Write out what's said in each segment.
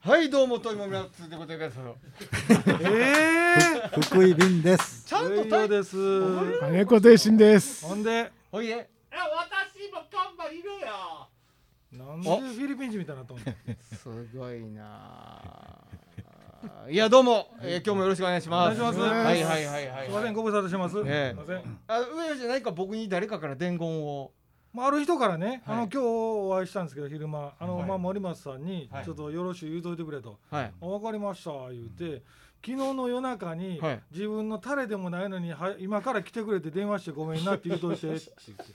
はいどうもトイモミラツでございます。ええ福井便です。ちゃんといタイです金子亭心です。ほんで？おいえ。え私も看板いるよなんでフィリピン人みたいになったの？すごいなあ。いやどうも、えー今日もよろしくお願いします。お願いします。はいはいはいはいすいません。ご無沙汰してます、ええ。すいません、あ上吉何か僕に誰かから伝言を？まあ、ある人からね、はい。あの今日お会いしたんですけど昼間。あの、はい。まあ、森松さんにはい。ちょっとよろしく言うといてくれと。はい「あ分かりました」言うて。昨日の夜中に、はい。自分のタレでもないのには今から来てくれて電話してごめんなって言うといて。って言って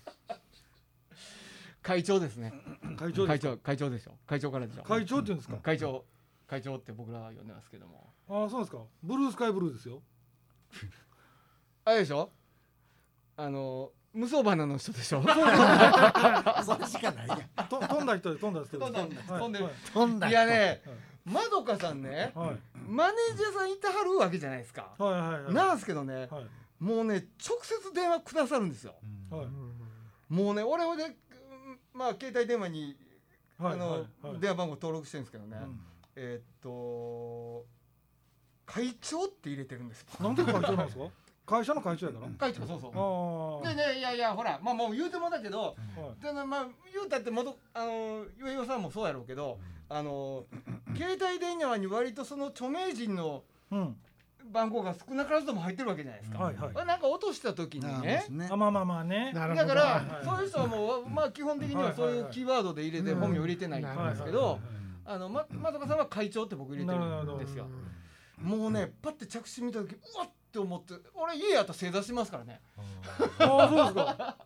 会長ですね 会長会長会長でしょ。会長からでしょ。会長って言うんですか？会長会長って僕らは呼んでますけども。ああそうですか。ブルースカイブルーですよ。あれでしょ？あの無双花の人でしょ。それしかないやん。と飛んだ人で飛んだ人です飛んだはい。飛んで飛んだ。いやねまどかさんねはい。マネージャーさんいてはるわけじゃないですか。はいはいはい。なんですけどねはい。もうね直接電話くださるんですよ。はい。もうね俺はねうんまあ携帯電話にはいあの電話番号登録してるんですけどねうん。えーっと会長って入れてるんです。なんで会長なんですか？会社の会長やから。会長そうそう。でねいやいやほらまあもう言うてもだけどはいでまあ言うたって元あのゆえよさんもそうやろうけどあの携帯電話に割とその著名人のうん。番号が少なからずとも入ってるわけじゃないですか。はいはい。なんか落とした時にね。ね。あ。まあまあまあね。だからはいはい。そういう人はもうまあ基本的にはそういうキーワードで入れてうん本名入れてないんはいですけどあのままさかさんは会長って僕入れてるんですよ。もうねパッて着信見た時うわっって思って俺家やったら正座しますからね。ああそうですか。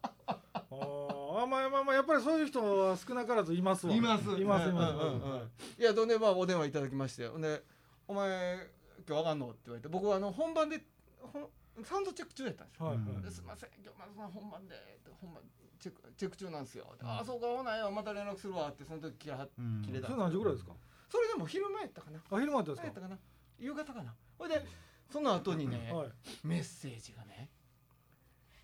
ああまあまあまあやっぱりそういう人は少なからずいますわ。います。いますいます。うんうんうん。いやどんでまあお電話いただきましてほんで「お前今日わかんの?」って言われて僕はあの本番でサウンドチェック中やったんですよ。はいはい。ですいません今日まず本番で本番チェックチェック中なんですよ。ああそうかほないよまた連絡するわってその時切れ切れたそれ何時ぐらいですか？それでも昼前やったかな。あ昼間やったんですか？何やったかな。夕方かな。ほいでその後にね、はい。メッセージがね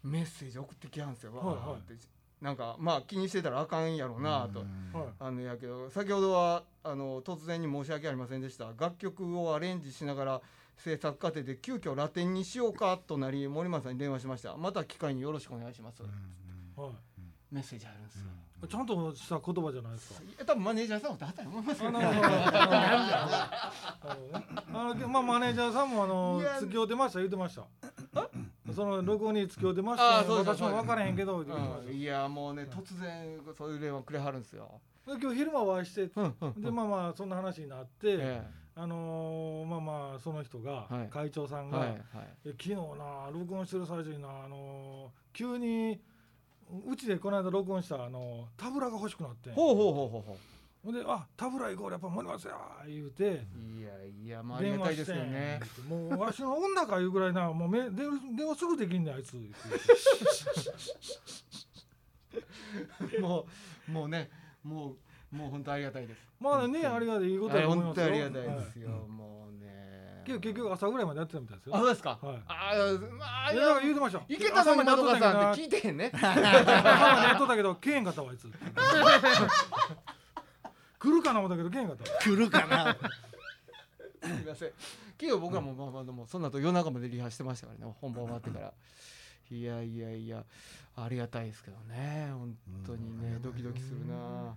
メッセージ送ってきはんすよ、はいはい。わーって。なんかまあ気にしてたらあかんやろうなと、はい。あのやけど先ほどはあの突然に申し訳ありませんでした。楽曲をアレンジしながら制作過程で急遽ラテンにしようかとなり森松さんに電話しました。また機会によろしくお願いします、はい。メッセージあるんですよ、ちゃんとした言葉じゃないですか。いや多分マネージャーさんもだったと思いますよ。あなるほどなるほどあのまあマネージャーさんもあのいや付き合うてました言ってました。その録音に付き合うてました。あそうです私も分からへんけどいやもうね突然そういう電話くれはるんですよ、今日昼間お会いしてうんうんでまあまあそんな話になって、えあのーまあまあその人が、はい。会長さんが、えはいはい。え昨日な録音してる最中にな、あのー急にうちでこの間録音した、あのータブラが欲しくなってほうほうほうほうほほんで「あタブラ行こうやっぱ森松や」言うて。ういやいやまあありがたいですよね。もうわしの女かいうぐらいなもうめ電電話すぐできんねんあいつ。もうもうねもうもう本当ありがたいです。まあねありがたいいいことだと思いますよ。本当ありがたいですよ、はもうね結局朝ぐらいまでやってたみたいですよ。あそうですか、はい。あーまあいいやだからや言うてました池田さんのまどかさんって聞いいてへんね。朝までやっとったけどけえへんかったわあいつ。来るかな思ったけどけえへんかったわ。来るかな。すみません。けど僕らもまあまあでもその後夜中までリハしてましたからね。本番終わってから。いやいやいやありがたいですけどね。本当にねドキドキするな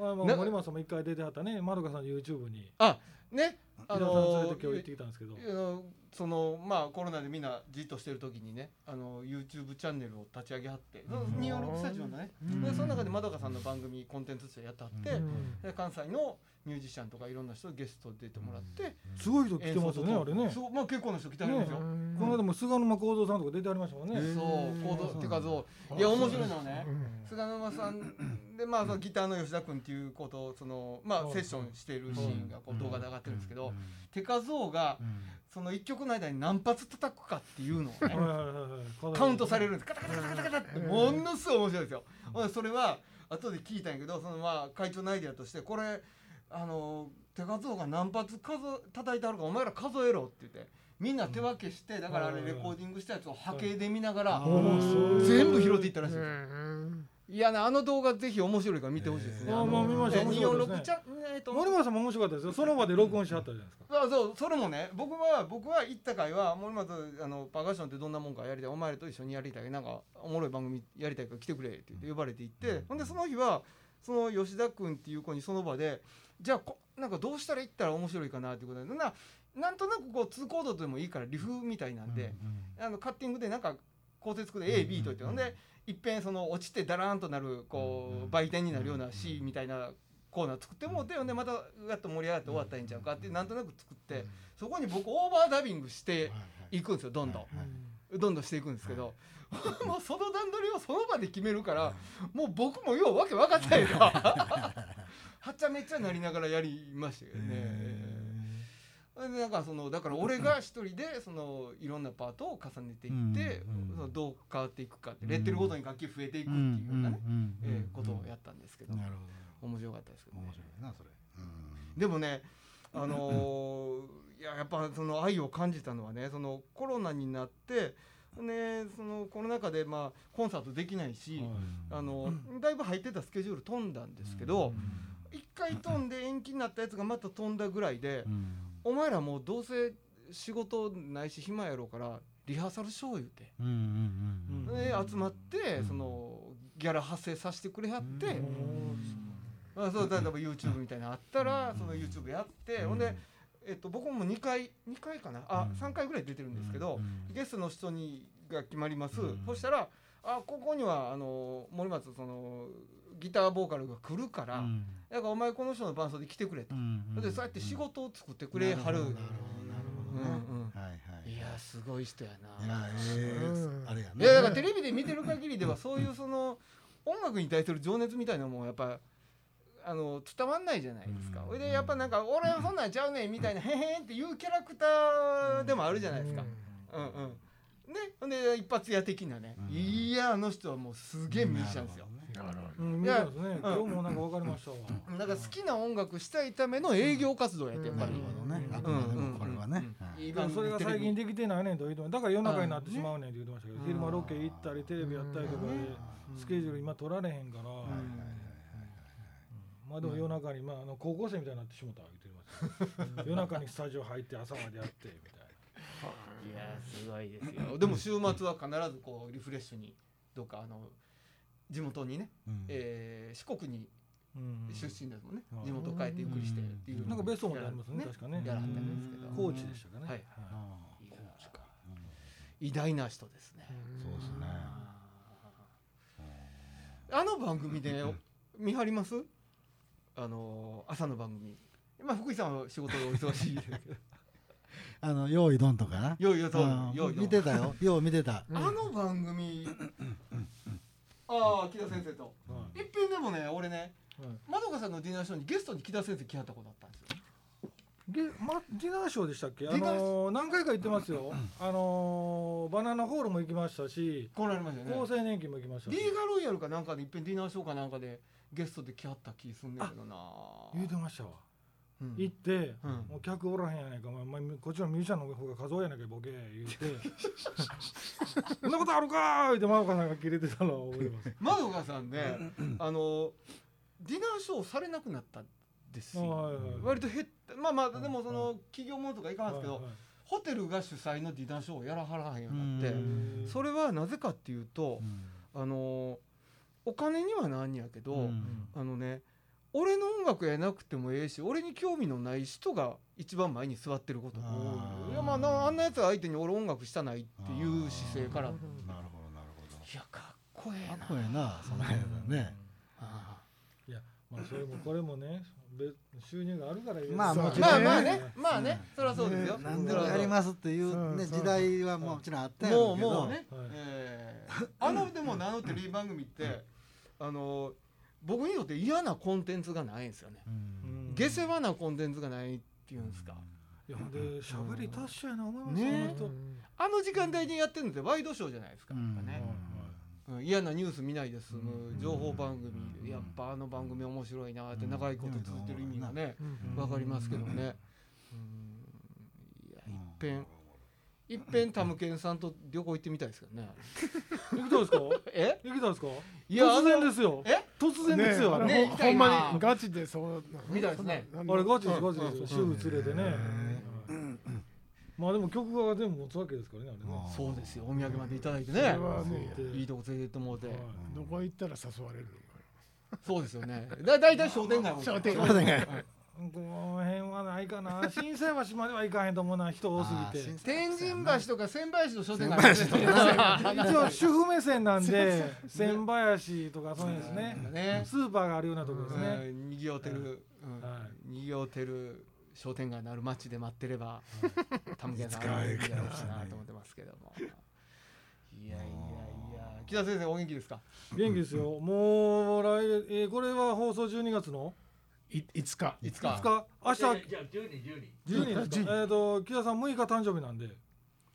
まあまあな森松さんも一回出てはったね。まどかさんの YouTube に。あねあの今日行ってきたんですけど。あのそのまあコロナでみんなじっとしてる時にねあの YouTube チャンネルを立ち上げはって246スタジオのね。でその中でまどかさんの番組コンテンツとしてやってはって、で関西のミュージシャンとかいろんな人ゲスト出てもらって、すごい人来てますよねあれね。そうまあ結構な人来てはるんですよ、この間も菅沼幸三さんとか出てありましたもんね。そう行動手数をいや面白いのはね菅沼さんでまあそのギターの吉田君っていうことをそのまあうんセッションしているシーンがこう動画で上がってるんですけど手数をがその一曲の間に何発叩くかっていうのをねカウントされるんです。カタカタカタカタってものすごい面白いですよ。それは後で聞いたんやけどそのまあ会長のアイデアとしてこれあの手数をが何発数叩いてあるかお前ら数えろって言ってみんな手分けしてだからあれレコーディングしたやつを波形で見ながら全部拾っていったらしい。ですよいやなあの動画ぜひ面白いから見てほしいですね。えーあのあまあ見ましたえ面白かったですね246チャンえーと。森松さんも面白かったですよ。その場で録音しはったじゃないですか。そうそうそれもね僕は僕は行った回は森松あのパーカッションってどんなもんかやりたいお前らと一緒にやりたいなんかおもろい番組やりたいから来てくれって言って呼ばれて行って、ほんでその日はその吉田君っていう子にその場でじゃあこなんかどうしたら行ったら面白いかなっていうことで。ななんとなくこう通行動でもいいからリフみたいなんで、あのカッティングでなんか構成作で AB と言ってほんでいっぺん。その落ちてダラーンとなるこう売店になるような C みたいなコーナー作ってもうてほんでまたガッと盛り上がって終わったらいいんちゃうかってなんとなく作ってそこに僕オーバーダビングしていくんですよどんどん。どんどんしていくんですけど。もうその段取りをその場で決めるからもう僕もようわけ分かったよはっちゃめっちゃなりながらやりましたけどね。でなんかそのだから俺が一人で そのいろんなパートを重ねていって、うんそのどう変わっていくかって、レッテルごとに楽器増えていくっていうようなね、えーことをやったんですけど、なるほ面白かったですけど、どね。面白いなそれ。でもね あのーいややっぱその愛を感じたのはねそのコロナになってねそのコロナ禍でまあコンサートできないし、あのだいぶ入ってたスケジュール飛んだんですけど、一回飛んで延期になったやつがまた飛んだぐらいで、お前らもうどうせ仕事ないし暇やろうからリハーサルしよう言うて、で集まって、そのギャラ発生させてくれはって、あそう例えば YouTube みたいなのあったら、その YouTube やって、ほんで、えっと、僕も2回2回かな？あ、3回ぐらい出てるんですけど、ゲストの人にが決まります、そしたらあここにはあの森松そのギターボーカルが来るから、だからお前この人の伴奏で来てくれと、でそうやって仕事を作ってくれはる、なるほどねうんうん。はいはい。いやすごい人やいなやええあれやねいやだからテレビで見てる限りではそういうその音楽に対する情熱みたいなもんやっぱあの伝わんないじゃないですか。うんそれでやっぱなんか俺はそんなんちゃうねんみたいなへへんっていうキャラクターでもあるじゃないですか。うんうん。ね、ほんで一発屋的なね、うんいやあの人はもうすげえミュージシャンですよ。うん見たんですね。今日もなんか分かりましたわ。なんか好きな音楽したいための営業活動やってやっぱり。なるほどね。あくうんまでもこれはね。うん。だからそれが最近できてないねんと言うてもだから夜中になってしまうねんって言ってましたけどうん昼間ロケ行ったりテレビやったりとかでスケジュール今取られへんから。まあでも夜中にまああの高校生みたいになってしもた言ってました夜中にスタジオ入って朝までやってみたい いやすごいですよ。でも週末は必ずこうリフレッシュにどっかあの地元にね、えー四国に出身ですもんね、うん。地元帰ってゆっくりしてっていう、なんか別荘までありますね確かね。やらはったんですけど、高知でしたかね。はいはい。偉大な人ですね。そうですね。あの番組で見張ります？あの朝の番組。まあ福井さんは仕事でお忙しいですけど、あの用意どんとか？なよいよとうん。見てたよ。よう見てた。あの番組、ああ木田先生と。はいいっぺんでもね俺ねはいまどかさんのディナーショーにゲストに木田先生来はったことあったんですよ。で、ま、ディナーショーでしたっけ、あのー何回か行ってますよ、あのーバナナホールも行きましたし、こうなりましたよね。厚生年金も行きましたしリーガロイヤルかなんかでいっぺんディナーショーかなんかでゲストで来はった気すんねんけどな。言うてましたわ、うん行って、うん。もう客おらへんやないか、まあまあ、こっちのミュージシャンの方が数多いやないかボケ言うて。そんなことあるかー！言うてマオカさんが切れてたのを覚えてます。まどかさんね、あのディナーショーされなくなったんですよ。はいはいはい。割と減った。まあまあでもその企業ものとかいかんすけど、はいはいホテルが主催のディナーショーをやらはらへんようになって、うん。それはなぜかっていうと、あのお金にはなんやけど、うん。あのね俺の音楽やなくてもええし俺に興味のない人が一番前に座ってることがい。いやまあなあんなやつ相手に俺音楽したないっていう姿勢から。いなるほどなるほど。やかっこええな。かっこええなその辺だね。あいやまあそれもこれもね別収入があるからまあもちろまあまあね。ねまあね。そりゃそうですよ。ね何でもやりますっていうね時代はもちろんあったやろうけど。もうもうね、はいえーあのでも名のテレビ番組ってあの僕にとって嫌なコンテンツがないんですよね。うん。下世話なコンテンツがないっていうんですか。いやで喋り達者やな思いますね。あの時間帯にやってるのってワイドショーじゃないですか嫌なニュース見ないで済む情報番組やっぱあの番組面白いなって長いこと続いてる意味がねわかりますけどね。うん。いやいっぺんいっぺんタムケンさんと旅行行ってみたいですけどね。行きたいですか？え？行きたいですか？いや突然ですよ。え？突然ですよ。ねほほんまにガチでそうみたいですね。ああれガチですガチです。よ主婦連れてね。まあでも曲が全部持つわけですからねあれね。そうですよ。お土産までいただいてね。いいとこ連れてってもうて。はい。どこ行ったら誘われるそうですよね。だだいたい商店街も。商店そうだねこの辺はないかな。心斎橋までは行かへんと思うな人多すぎて。天神橋とか千林の商店街あるんですね一応主婦目線なんで 千林とかそうですね。ね。スーパーがあるようなところですね。うん。にぎわってる、うん。はにぎわってる商店街のある街で待ってれば、タムケンさんがいつか会えいるるかもしれない。なと思ってますけども。いやいやいや、木田先生お元気ですか？元気ですよ。もう来月、えーこれは放送12月の？いいつか。いつか。5日明日。じゃあ12、12。12ですかえっと木田さん6日誕生日なんで。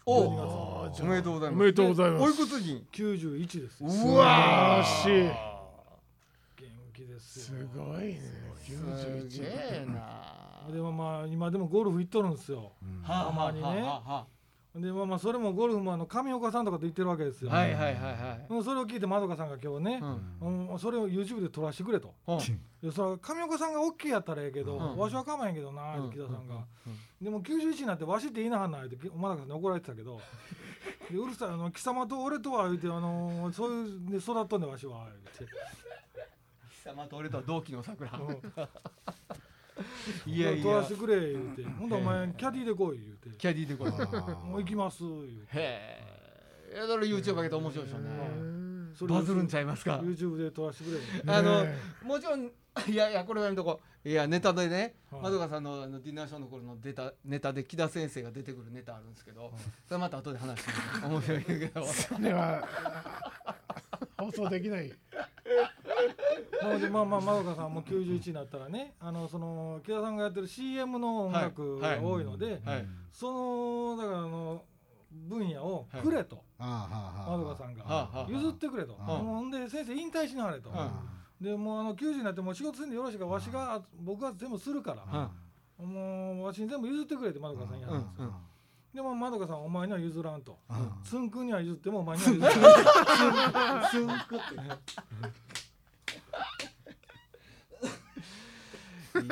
お12おめでとうございます。おめでとうございます。おいくつに。91です。元うわしい。気ですすよごいね。すげ91えな。でもまあ今でもゴルフ行っとるんですよ。はあはあたまにねはあ。はでまあまあそれもゴルフもあの上岡さんとかと言ってるわけですよ、あはいはいはいはい。うんそれを聞いてまどかさんが今日ねう、ん。うんそれを YouTube で撮らしてくれと。うん。でそれは上岡さんが OK やったらええけど、うん。わしは構えへんけどなうん木田さんが、でも91になってわしって言いなはんないってまどかさんに怒られてたけど。でうるさいあの貴様と俺とは言うてあのそういうで育っとんねわしは言うて。貴様と俺とは同期の桜。うん いやいや。撮らせ。てくれ言うて。ほんとお前キャディーで来い言うて。キャディーでこれ。もう行きます言うて。へえ。いやだから YouTube 上げて面白いでしょうね。バズるんちゃいますか？YouTube で撮らせてくれ。あのねもちろん いやいやこれはやめとこう。いやネタでねはい。まどかさんのあのディナーショーの頃の出たネタで木田先生が出てくるネタあるんですけどそれまた後で話してみる面白いけど。それは 放送できない。まあまあまどかさんも91になったらねあのその木田さんがやってる CM の音楽が多いので、そのだからあの分野をくれと、まどかさんが、譲ってくれと、ほんで先生引退しなはれと、でもうあの90になってもう仕事せんでよろしいかわしが僕が全部するから、もうわしに全部譲ってくれってまどかさんやったんですよ、でもまどかさんお前には譲らんと、つんくんには譲ってもお前には譲らん。つんくって。ね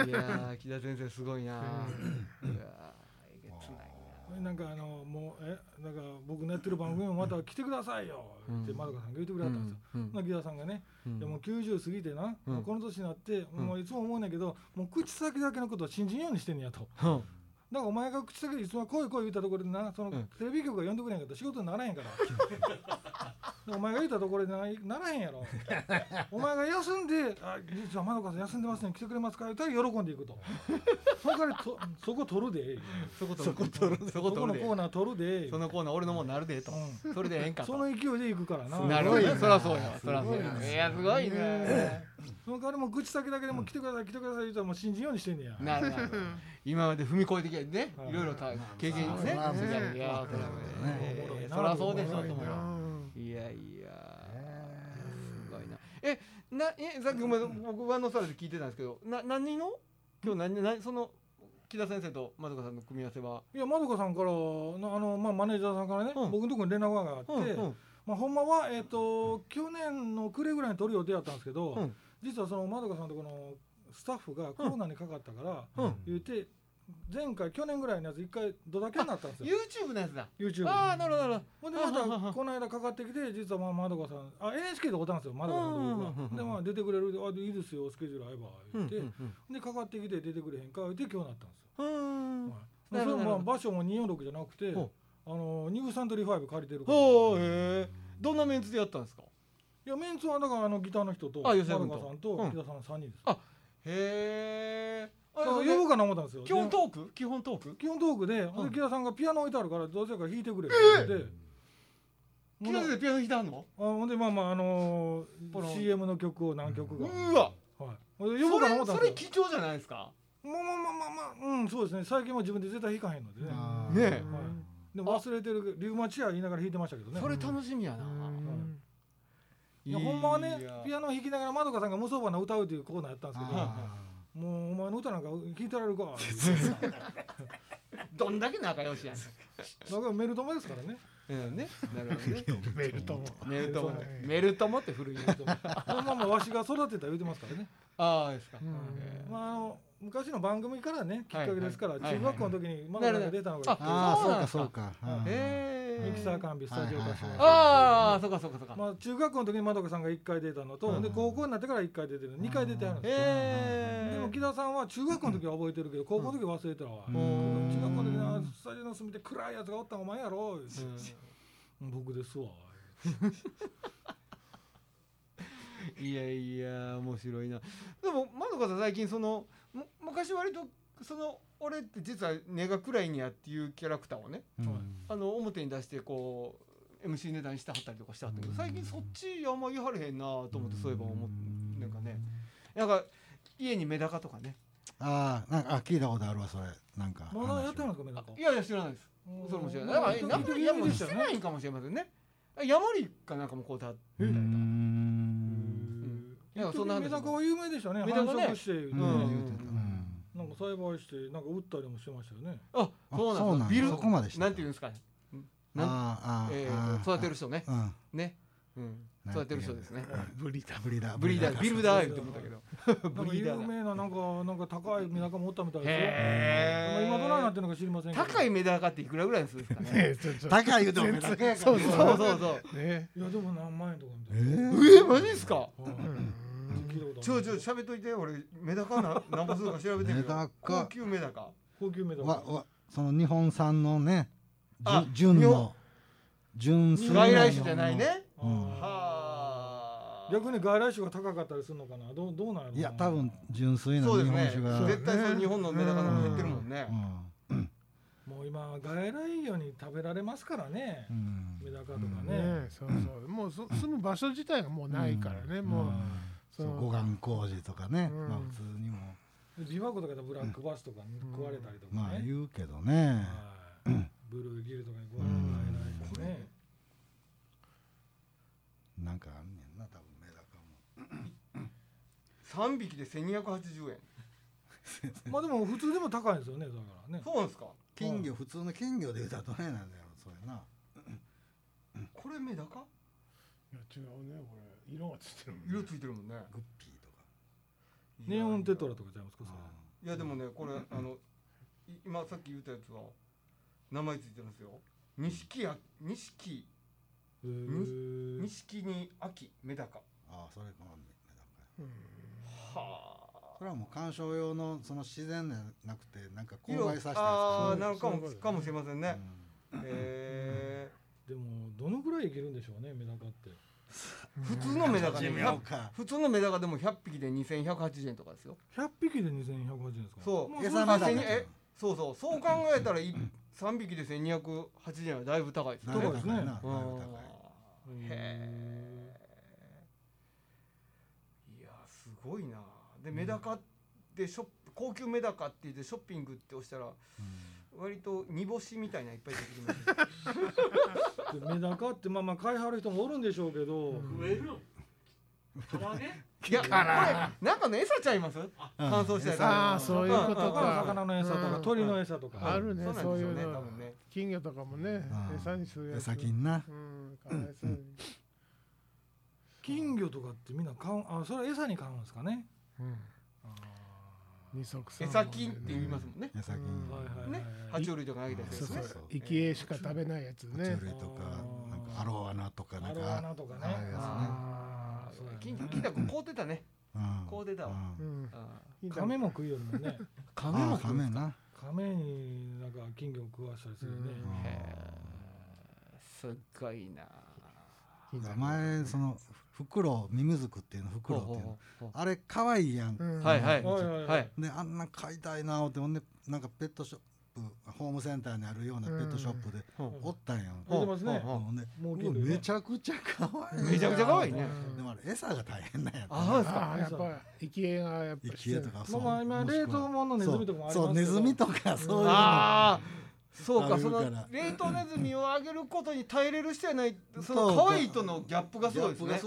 いやー木田先生すごいな。いやーえげつないな。んかあのもうえなんか僕のやってる番組もまた来てくださいよ。ってうんまどかさんが言ってくれたんですよ。うん。まあ木田さんがね、うん。いやもう90過ぎてな、うん。この年になって、うん。もういつも思うんだけどもう口先だけのことは信じんようにしてんねやと。うんだからお前が口先でいつも来い来い言ったところでなその、うんテレビ局が呼んでくれへんかったら仕事にならへんから。でお前が言ったところでなならへんやろ。お前が休んで「あ実はまどかさん休んでますね来てくれますか?」言ったら喜んでいくと。そこからとそこ取るで。そこ取る。そこ取る。そそこ取るで。このコーナー取るで。そのコーナー俺のもんなるでと。うん。それでええんかと。その勢いで行くからな。なるほど。そりゃそうやそりゃそうすごいね。やいやすごいね。そ の代わりも口先だけでも来てください来てください言ったらもう信じんようにしてんねや。なるほど。今まで踏み越えてきてね。はい。いろいろた経験ねそうなんですねいやいやそりゃねえーそうでしょと思うよいやいや。すごいな。えなえさっきごめん僕ワンのサラで聞いてたんですけどな何の？今日何何その木田先生とまどかさんの組み合わせは？いやまどかさんからなあの、まあ、マネージャーさんからね、うん。僕のところに連絡があって、うんうん。まあ、ほんまは、えー、と去年の暮れぐらいに撮る予定だったんですけど、うん。実はそのまどかさんとこのスタッフがコロナにかかったから、うん。言って前回去年ぐらいのやつ一回ドタキャになったんですよ。YouTube のやつだ。YouTube ああなるほどなるほんでまたこの間かかってきて実はまあまどかさんあ NHK でおったんですよまどかさんと僕がでまあ出てくれるあいいですよスケジュール合えばほ言って、どうんうんでかかってきて出てくれへんか言って今日なったんですよ、うそれもまあ場所も246じゃなくてほあのニューサントリー5借りてるから。ほうへえどんなメンツでやったんですか？いやメンツはだからあのギターの人とまどかさんとうん。木田さんの3人です、あへえ呼ぶかな思ったんですよ。基本でトーク？基本トーク？基本トークで、うん。で木田さんがピアノ置いてあるからどうせか弾いてくれって言って、木田先生ピアノ弾いてはんの？あほんでまあまああのポロン。CM の曲を何曲か、うわ。はい。呼ぶかな思ったそんですよ。れ貴重じゃないですか？まあまあまあまあまあうんそうですね。最近は自分で絶対弾かへんのでね、ねはい、でも忘れてるリウマチア言いながら弾いてましたけどね。それ楽しみやな、いやほんまはねピアノ弾きながらまどかさんが無双花歌うというコーナーやったんですけど。あもうお前の歌なんか聞いてられるか？どんだけ仲良しやねん。だからメルトモですからね。うんね。なるほどねメルトもメルトモメルトモって古いメルトモ。そのままわしが育てた言うてますからね、ああですか。うん。まああの昔の番組からねきっかけですから、はいはい中学校の時にまだが出たのがあそうか。そうかそうか。うん。へえミキサー完備スタジオ化してはいはいはい。ああそうかそうかそうか。まあ中学校の時にまどかさんが1回出たのと、うん。で高校になってから1回出てる2回出てはるんですよ、へえでも木田さんは中学校の時は覚えてるけど高校の時は忘れてたわ、うん。中学校の時なスタジオの隅で暗いやつがおったんお前やろ、僕ですわ。いやいや面白いな。でもまどかさん最近そのむ昔割とその俺って実は根が暗いんやっていうキャラクターをねうん。あの表に出してこう MC 値段してはったりとかしてはったけど最近そっちあんま言いはれへんなと思ってそういえば思ってなんかね。なんか家にメダカとかね。ああなんかあ聞いたことあるわそれ。なんか。まだやってるんですかメダカ。いやいや知らないです。それも知らない。だからうん。なんかいやもうしてないんかもしれませんね。ヤモリかなんかもこうたみたいな。うん。いやそんな話メダカは有名でしたね。メダカね。繁殖して、うん。うんなんか栽培してなんか売ったりもしてましたよね。あそうなんですあビルそこまでしたなんていうんですか。なん？ああえあー。育てる人ね。うん。ね。うん。育てる人ですね。ブリだブリーダー。ブリーダービルダー言って思ったけど。ブリーダーだ。名ななんかなんか高いメダカもおったみたいですよ。今どないなってるのか知りません高いメダカっていくらぐらいするんですかね。高い言うてもメダカ。そうそうそうそう。ね。いやでも何万円とかみたえいな、ー。えマジですか。はいうんちょちょ喋っといて。俺メダカな 何ぼするか調べてみるメダカ。高級メダカ。高級メダカ。わわその日本産のねあ純の純粋な外来種じゃないね。うん。はあ。逆に外来種が高かったりするのかな。どうどうなんやいや多分純粋な日そうですね。本酒が。絶対その日本のメダカの減ってるもんね。うん。もう今外来魚に食べられますからね。う、ん。メダカとかね、ねそうそう。もうそ住む場所自体がもうないからね。もうそう。護岸工事とかねうん。まあ普通にも。琵琶湖とかでブラックバスとかに食われたりとかまあね、言うけどね。はい。ブルーギルとかに食われた外来魚ね、なんかあんねんな多分メダカも。3匹で1280円。まあでも普通でも高いんですよねだからね。そうなんですか？金魚普通の金魚で言うたらどれなんだろうそれな。これメダカ？いや違うねこれ色がついてるもんね。色ついてるもんね。グッピーとか。ネオンテトラとかちゃいますかそれ。いやでもねこれあのい今さっき言ったやつは名前ついてるんですよ。錦や錦。錦に秋メダカ。ああそれかもメダカうん。はそれはもう観賞用のその自然じゃなくてなんか色交配させたやつああなんかもかもしれませんね。うん。へでもどのぐらい生きるんでしょうねメダカって。ー普通のメダカで普通のメダカでも100匹で2180円とかですよ。100匹で2180円ですか？そう。まあ餌まあ千えそうそう。そう考えたらい3匹で1280円はだいぶ高いですね。高いですね。なだいぶ高いうん。へえいやすごいな。でメダカってショップ高級メダカって言ってショッピングって押したら割と煮干しみたいないっぱい出てきます でメダカってまあまあ買いはる人もおるんでしょうけど、うん増える唐揚げ？いやこれなんかの餌ちゃいます？乾燥したやつ。ああそういうことか。魚の餌とか、うん。鳥の餌とか、あるねそういうね多の分ね。金魚とかもねうん。餌にするやつ。餌金な。金魚とかってみんな買うあそれは餌に買うんですかね？うん。あ二足三餌金って言いますもんね。餌金はいはいはい、ね。爬虫類とかあげたりすそうそうるやつねそう。生き餌しか食べないやつ爬ね虫類とかなんかアロワナとかなんアロかワナとかね。ああそうやね。金金太君こうてたね。うん。こう出たわ。うん。うん。あ亀も食いよるも んねカああ亀な。亀になんか金魚を食わしたりするね、うん。へえすっごいな前その袋ミミズクっていうの袋っていうの。あれ可愛いやん。うん。はいはい。はいであんな買いたいな思ってほんでなんかペットショップホームセンターにあるようなペットショップでうん。おったんやん売ってますね。うんほんでもうめちゃくちゃ可愛い。めちゃくちゃ可愛いね。うん。でもあれ餌が大変なんやったあそうですか。ああやっぱ生き餌がやっぱ生き餌とかまあまあ今冷凍物のネズミとかもありますけど。そうそうネズミとかそういうの。ああそうかその冷凍ネズミをあげることに耐えれる人やないその可愛いとのギャップがすごいですね。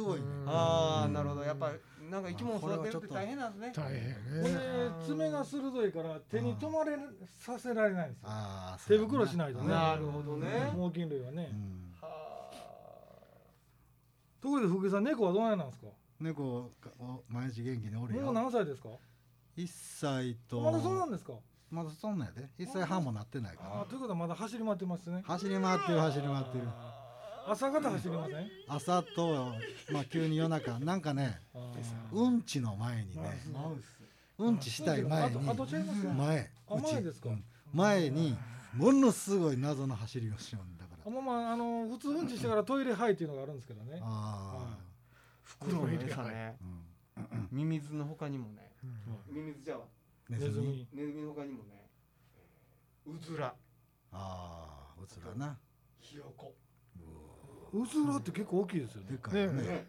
ああなるほど。やっぱなんか生き物育てるって大変なんですね。大変これね爪が鋭いから手に止まれさせられないんですよ。手袋しないとね。なるほどね。猛禽類はね。うん。はところで福井さん猫はどうなんですか？猫毎日元気におるもうよ何歳ですか？1歳と。まだそうなんですか？まだそんなんやで。1歳半もなってないから。あーということはまだ走り回ってますね。走り回ってる走り回ってる。朝方走りません？朝とまあ急に夜中。なんかねあうんちの前にね。うんちしたい前に。前。前ですか？うん。前にものすごい謎の走りをしようんだから。あまあまああの普通うんちしてからトイレ入っていうのがあるんですけどね。あ袋の餌ね。あうん。ミミズの他にもね。うん。ミミズじゃあネズミ？ネズミ。の他にもねうずら。ああうつらな。ひよこ。うずらって結構大きいですよね。でかいよね。ね。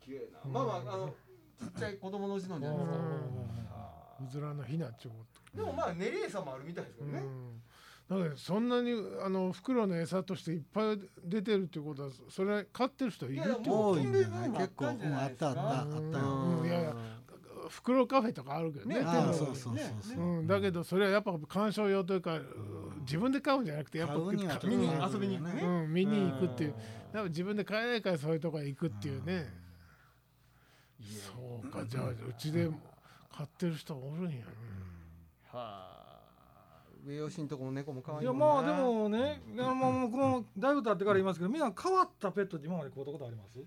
綺麗な。まあまああのちっちゃい子供のうちのんじゃないですかあうずらのひなっちゅうでもまあ練り餌もあるみたいですけとどね。うん。だからそんなにあの袋の餌としていっぱい出てるっていうことはそれ飼ってる人いるってこ多いんじゃないもう結構。うんあったあった。あったようん。いやいやと袋カフェとかあるけどねそうそうそうそうう。ん、だけどそれはやっぱ鑑賞用というか自分で買うんじゃなくてやっぱ見にね。遊びに行くね。うん、見に行くっていう。やっぱ自分で買えないからそういうとこへ行くっていうね。そうかじゃあうちで買ってる人おるんやね。はあ。上吉のとこの猫も可愛いいやもんな。まあでもねいやもうもうこのだいぶ経ってから言いますけどみんな変わったペットって今まで買うたことあります？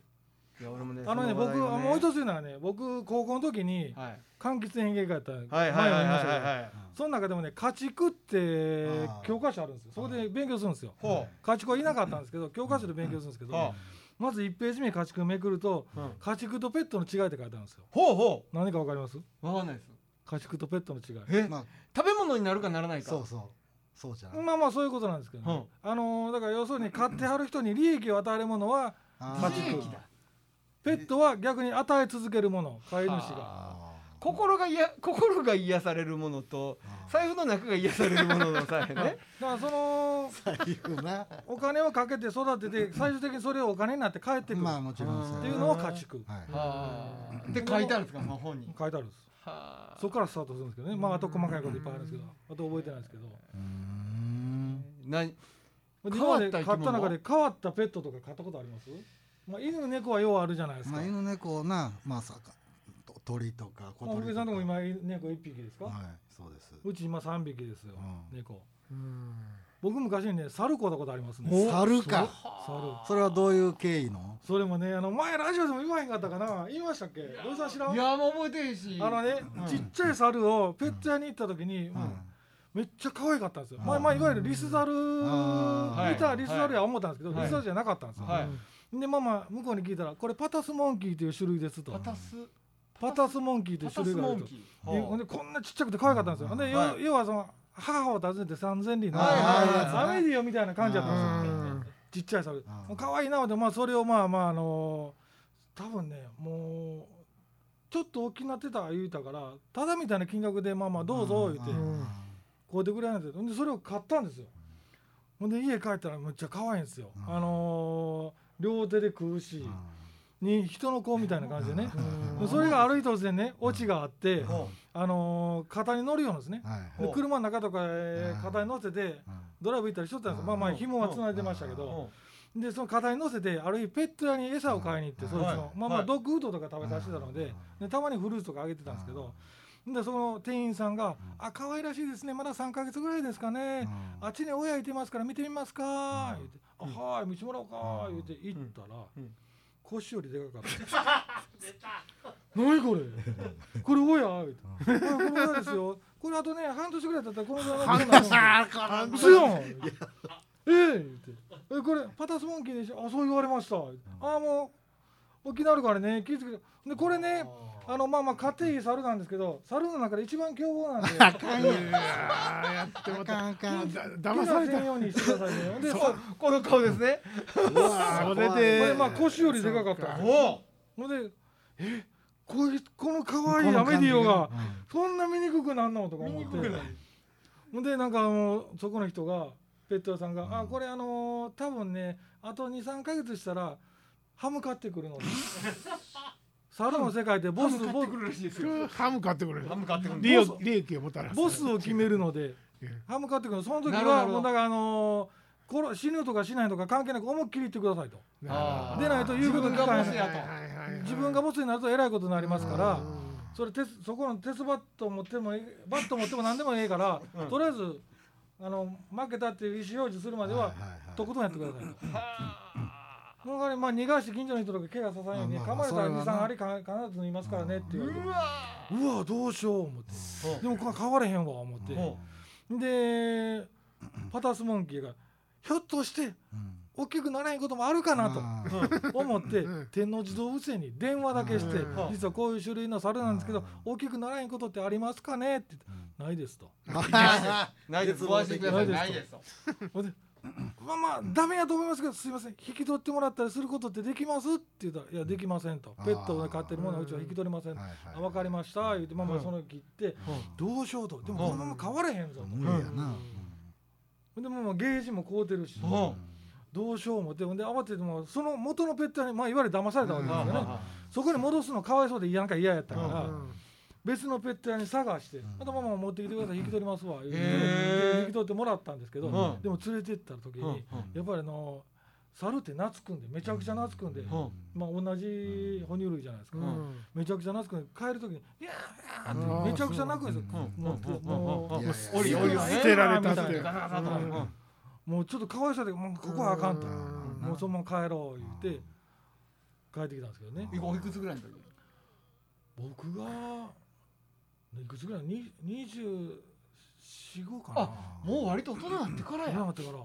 いや俺もねあのね僕あもう一つ言うのはね僕高校の時にはい。柑橘園芸家やったはいはいはいはい。前も言いましたけどはいその中でもね家畜って教科書あるんですよ。そこで勉強するんですよ。ほ家畜はいなかったんですけど教科書で勉強するんですけどまず1ページ目家畜めくるとあうん。家畜とペットの違いって書いてあるんですよ。ほうほ何かわかります？うわかんないです。家畜とペットの違い。え？まあ食べ物になるかならないか。そうそう。そうじゃない。まあまあそういうことなんですけど、ね。あのーだから要するに飼ってはる人に利益を与えるものは家畜。利益だペットは逆に与え続けるもの飼い主が。心がいや心が癒されるものと財布の中が癒されるもののさえね。だからその財布なお金をかけて育てて最終的にそれをお金になって帰ってくる。っまあもちろんそうていうのは家畜。はい。はあ。で書いてあるんですか？その本に。書いてあるんです。はあ。そこからスタートするんですけどね。まああと細かいこといっぱいあるんですけど。あと覚えてないですけど。うーん。なで変今までわった生き物飼った中で変わったペットとか飼ったことあります？まあ犬猫はようあるじゃないですか。まあ犬猫なまさかと鳥とか小鳥とか。さんとこ今猫1匹ですか？はいそうです。うち今3匹ですよ。うん。猫。うん。僕昔にね猿飼ったことありますね。猿か。猿。それはどういう経緯の？それもねあの前ラジオでも言わへんかったかな？言いましたっけ？土井さん知らん。いやもう覚えてへんし。あのね、うん。ちっちゃい猿をペット屋に行った時に、うん。めっちゃ可愛かったんですよ、うん。まあまあいわゆるリスザル、あ見たリスザルや思ったんですけど、はい。リスザルじゃなかったんですよ、はいでまあまあ向こうに聞いたらこれパタスモンキーという種類ですと。パタス？パタスモンキーという種類があると。ほんでこんなちっちゃくて可愛かったんですよ、で要はい。要はその母を訪ねて三千里の、アメディオみたいな感じだったんですよ、うん。ちっちゃい猿。あーもう可愛いなのでまあそれをまあまああの多分ねもうちょっと大きなってた言うたからただみたいな金額でまあまあどうぞ言ってん。買うてくれないんですよ。でそれを買ったんですよ。ほんで家帰ったらめっちゃ可愛いんですよ、うん。あのー両手で食うし、に人の子みたいな感じでね、それがある日突然ねオチがあって、ほあのー肩に乗るようなんですね。はいで車の中とか肩に乗せてうん。ドライブ行ったりしとったんですまあまあ紐はつないでましたけうど、ほでその肩に乗せてある日ペット屋に餌を買いに行って、うん。そいつの、はい。まあまあはい。ドッグフードとか食べさせてたので,、でたまにフルーツとかあげてたんですけど、でその店員さんが「あ可愛らしいですね。まだ3ヶ月ぐらいですかね、あっちに親いてますから見てみますか」言って「あはーい見てもらおうか」言って行ったら、うん。腰よりでかかった「何これ？これ親」言って「あこれ親ですよ。これあとね半年ぐらい経ったらこのぐらいの大きくなるんで嘘やん。ええ言って「えこれパタスモンキーでしょ？あそう言われました」ああもう沖縄あるからね。気づけて。でこれねあのまあまあ飼っていい猿なんですけど猿の中で一番凶暴なんで。いやーやってもあたかん。あかんだ騙された。怪我せんようにしてくださいね。でそう。この顔ですね。うわそれこでれまあ腰よりでかかった。ほんでえこいこの可愛いアメディオがそんな見にくくなんのとか思って。ほんでなんかあのそこの人がペット屋さんが「あこれあのー多分ねあと23ヶ月したら歯向かってくるの。で 猿の世界でボスボハム買ってくるらしいですよ。ハム買ってくれる。ハム買ってくる。利益をもたらす。ボスを決めるので。えハム買ってくるその時はもうだからあのー殺死ぬとかしないとか関係なく思いっきり言ってくださいと。あー。でないと言うこと聞かへん自分がボスになると。えらいことになりますから。うんそれ鉄そこの鉄バット持ってもいいバット持っても何でもええから、うん。とりあえずあの負けたっていう意思表示するまではとことんやってください。と。その代わりまあ逃がして近所の人とか怪我させないように噛まれたらそれはな23針か必ず縫いますからねって言われてうわうわどうしよう思って。でもこれ変われへんわ思って。でパタスモンキーがひょっとして大きくならへんこともあるかなと思ってうん。天王寺動物園に電話だけしてうん。実はこういう種類の猿なんですけど大きくならへんことってありますかねって。言ってないですと。ないです。ないですと。ほんでまあまあダメやと思いますけどすいません。引き取ってもらったりすることってできますって言ったら「いやできません」と「ペットを飼ってるものはうちは引き取りません」はいはいあ分かりました」言うてまあまあその切ってどうしようと。でもこのまま変われへんぞと。無理やな。ほんでもゲージも買うてるし。うん。どうしよう思って。ほんで慌ててもうその元のペットにまあ言われ騙されたわけですよね。そこに戻すのかわいそうで嫌か嫌やったから。うん別のペット屋に探して「またママ持ってきてください引き取りますわ」言う引き取ってもらったんですけどうん。でも連れてった時にやっぱりあの猿って懐くんでめちゃくちゃ懐くんで、うん。まあ同じ哺乳類じゃないですか、うん。めちゃくちゃ懐くんで帰る時に「いやーいやー」うん。ってめちゃくちゃ泣くんですよ、うん。もううん。もうおりおり捨てられたってもうちょっとかわいそうでもうここはあかんと、うん。もうそのまま帰ろう言って帰ってきたんですけどね、おいくつぐらいの時？僕がいくつぐらい？に245かな。あもう割と大人になってからなやかったから。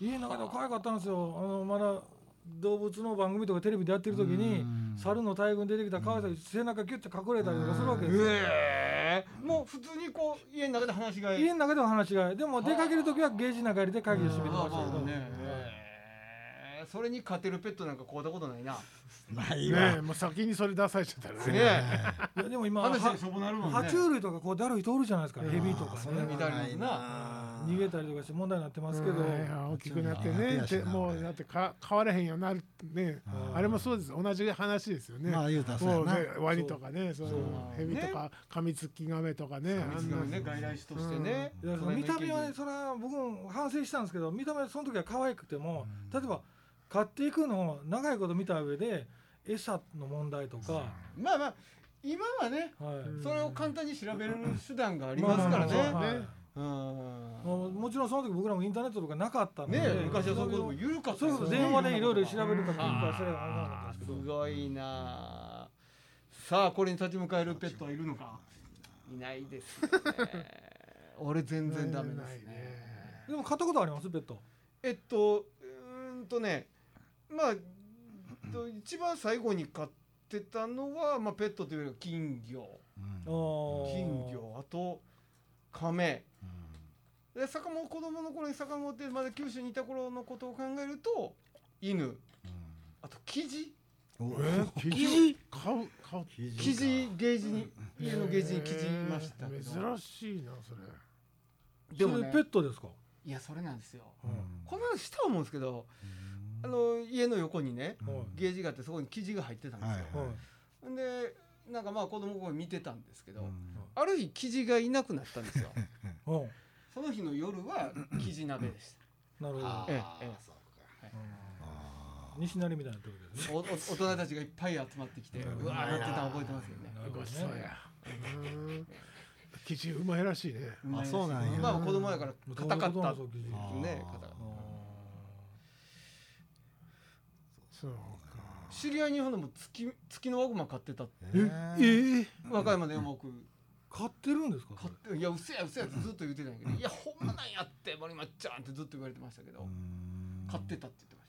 家の中で可愛かったんですよ。あのまだ動物の番組とかテレビでやってる時に猿の大群出てきたら可愛さに背中キュッて隠れたりとかするわけですよ。ええもう普通にこう家の中で話が家の中では話がでも出かける時はゲージの中入れて鍵を閉めてましたけどねええそれに勝てるペットなんか買うたことないな。ないねえわもう先にそれ出されちゃったらね。ねいやでも今話はがしょぼなるもんね。爬虫類とかこうだるい通るじゃないですか。うんヘビとかそれはねみたいなな。逃げたりとかして問題になってますけど。大きくなってうんね。もうだってか変われへんようになるね。うん。あれもそうです。同じ話ですよね。まあ言うたらそうやな。もうねワニとかねそう。そうヘビとかカミツキガメとかね。あんな。ね外来種としてね。いやその見た目はねそれは僕も反省したんですけど見た目その時は可愛くても例えば買っていくのを長いこと見た上で餌の問題とか、まあまあ今はねはい。それを簡単に調べる手段がありますからね。うん。もちろんその時僕らもインターネットとかなかったんで、ねえ昔はそういうことも緩かったそういうこと電話でいろいろ調べるかあ結構それはあれなかすけど。すごいなあ。さあこれに立ち向かえるペットはいるのか？いないですね。俺全然ダメですないね。でも買ったことあります？ペット。えっとうーんとねまあえっと一番最後に飼ってたのは、まあ、ペットというよりは金魚。あー。金魚。あと亀。で坂本子供の頃に遡ってまだ九州にいた頃のことを考えると犬。あとキジ。え生生地買う買う。キジゲージに家のゲージにキジいましたけど。珍しいなそれ。でもね。それペットですか、いやそれなんですよ。うん。この話したと思うんですけどあの家の横にねはい。ゲージがあってそこにキジが入ってたんですよ、はい。はいんでなんかまあ子供の頃見てたんですけど、ある日キジがいなくなったんですよ。う んその日の夜はキジ鍋でした。なるほど。あえええ西成みたいになってるけどね。おお大人たちがいっぱい集まってきてうわーなってたの覚えてますよね。ごちそうね。やうん。生地うまいらしいね。あそうなんや。まあ子供やから硬かった。ね硬かっそうか。た知り合いにほんでも月月のワグマ飼ってたって。ええ和歌山でも僕買ってるんですか？飼っていやうせやうせやってずっと言ってたんやけど。いやほんまなんやって森松ちゃんってずっと言われてましたけど。飼ってたって言ってまし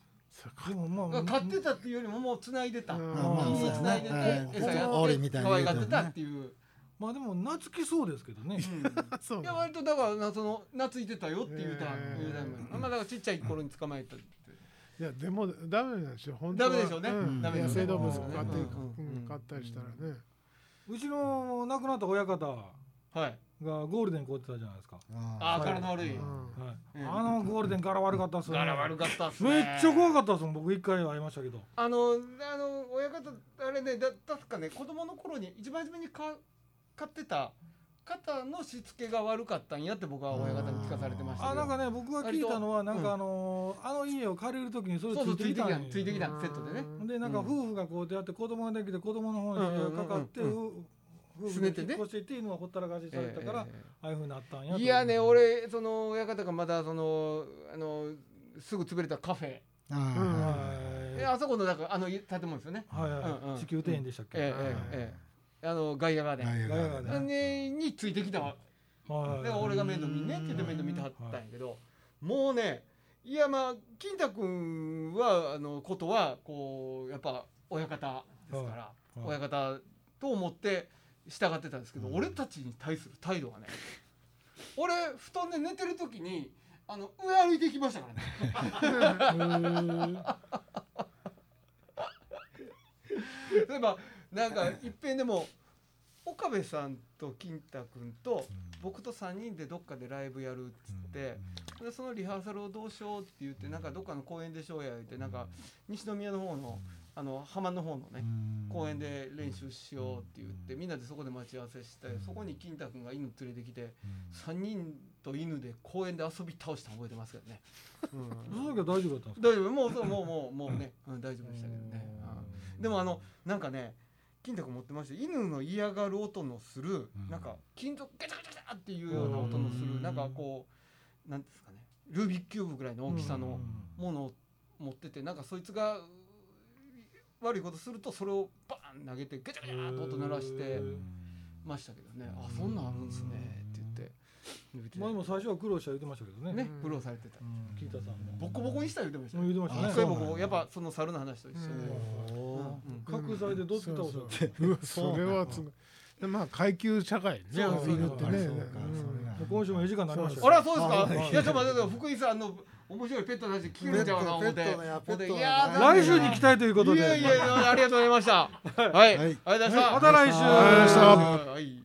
た。でもまあだから飼ってたっていうよりももう繋いでた。うん。木まあまあに繋いでて餌やって可愛がってたっていう。まあでも懐きそうですけどね。いや割とだからなその懐いてたよって言うた言うたまあだからちっちゃい頃に捕まえたいやでもダメなんですよ本当は。ダメでしょうね。ん。ダメ野でしょうね。生動物飼ってうん。うん。飼ったりしたらね。うちの亡くなった親方はい。がゴールデン買ってたじゃないですか、あー柄の悪い。はい。うん。あのゴールデン柄悪かったっすね。柄悪かったっすね。めっちゃ怖かったっすもん僕一回会いましたけど。あのあの親方あれねだ確かね子供の頃に一番初めにか買ってた肩のしつけが悪かったんやって僕は親方に聞かされてましたけど。あなんかね僕が聞いたのはなんうん。かあのーあの家を借りる時にそれついてきたついてきたセットでね。でなんかうん。夫婦がこうやって子供ができて子供の方にかかってうんうん。夫夫婦すねてね。が引っ越していって犬はほったらかしされたから、ええああいうふうになったんやといやね俺その親方がまだそのあのすぐ潰れたカフェ。あそこのなんかあの建物ですよね。はいはい、うんうん。地球庭園でしたっけ、ええええええあのガイアガーデンガイアガーデンガイアガーデンねについてきた。はい。で俺が面倒見んねって言って面倒見てはったんやけどもうねいやまあ金太君はあのことはこうやっぱ親方ですから、はい。親方と思って従ってたんですけど、うん。俺たちに対する態度がね 俺布団で寝てる時にあの上歩いていきましたからね。例えばなんかいっぺんでも岡部さんと金太君と僕と3人でどっかでライブやるっつって、でそのリハーサルをどうしようって言ってなんかどっかの公園でしょうや言ってなんか西宮の方のあの浜の方のね公園で練習しようって言ってみんなでそこで待ち合わせしてそこに金太君が犬連れてきて3人と犬で公園で遊び倒したの覚えてますけどね。その時は大丈夫だったんですか？大丈夫。もうそうもうもうもうね、うん、大丈夫でしたけどね、うん。でもあのなんかね金太君持ってました犬の嫌がる音のする、うん。なんか金属ガチャガチャガチャっていうような音のする、うん。なんかこうなんですかねルービックキューブぐらいの大きさのものを持っててなんかそいつが悪いことするとそれをバーン投げてガチャガチャっと音鳴らしてましたけどね、あそんなんあるんですねまあでも最初は苦労した言ってましたけどね。ね苦労されてた、うん。聞いたさん。もボコボコにした言ってました言ってましたね。一回もこうやっぱその猿の話と一緒で、角材でどうそううわ それはすごい。でまあ階級社会ね。今週もいい時間になりましたあらそうですか、はいい、やちょっと待って福井さんの面白いペットの話聞けるんちゃうかな思って。来週に期待ということで。いやいやいやありがとうございました。はい、はい。ありがとうございました、また来週